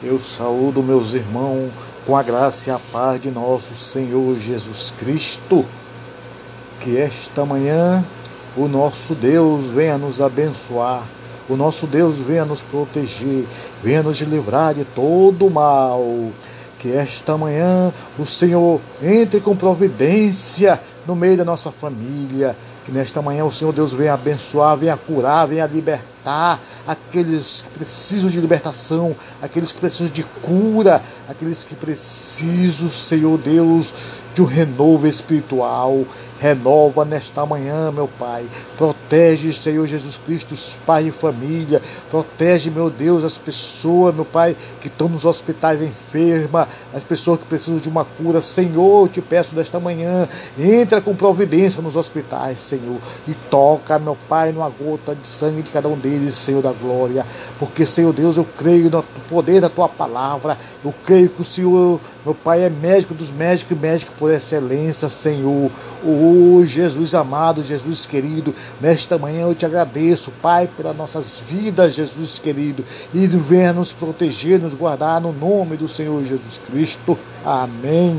Eu saúdo meus irmãos com a graça e a paz de nosso Senhor Jesus Cristo. Que esta manhã o nosso Deus venha nos abençoar, o nosso Deus venha nos proteger, venha nos livrar de todo mal. Que esta manhã o Senhor entre com providência no meio da nossa família, que nesta manhã o Senhor Deus venha abençoar, venha curar, venha libertar aqueles que precisam de libertação, aqueles que precisam de cura, aqueles que precisam, Senhor Deus, de um renovo espiritual. Renova nesta manhã, meu Pai. Protege, Senhor Jesus Cristo, os pais de família. Protege, meu Deus, as pessoas, meu Pai, que estão nos hospitais enfermas, as pessoas que precisam de uma cura. Senhor, eu te peço nesta manhã, entra com providência nos hospitais, Senhor, e toca, meu Pai, numa gota de sangue de cada um deles, Senhor da glória. Porque, Senhor Deus, eu creio no poder da tua palavra. Eu creio que o Senhor, meu Pai, é médico dos médicos e médico por excelência, Senhor. Oh, Jesus amado, Jesus querido, nesta manhã eu te agradeço, Pai, pelas nossas vidas, Jesus querido, e venha nos proteger, nos guardar no nome do Senhor Jesus Cristo. Amém.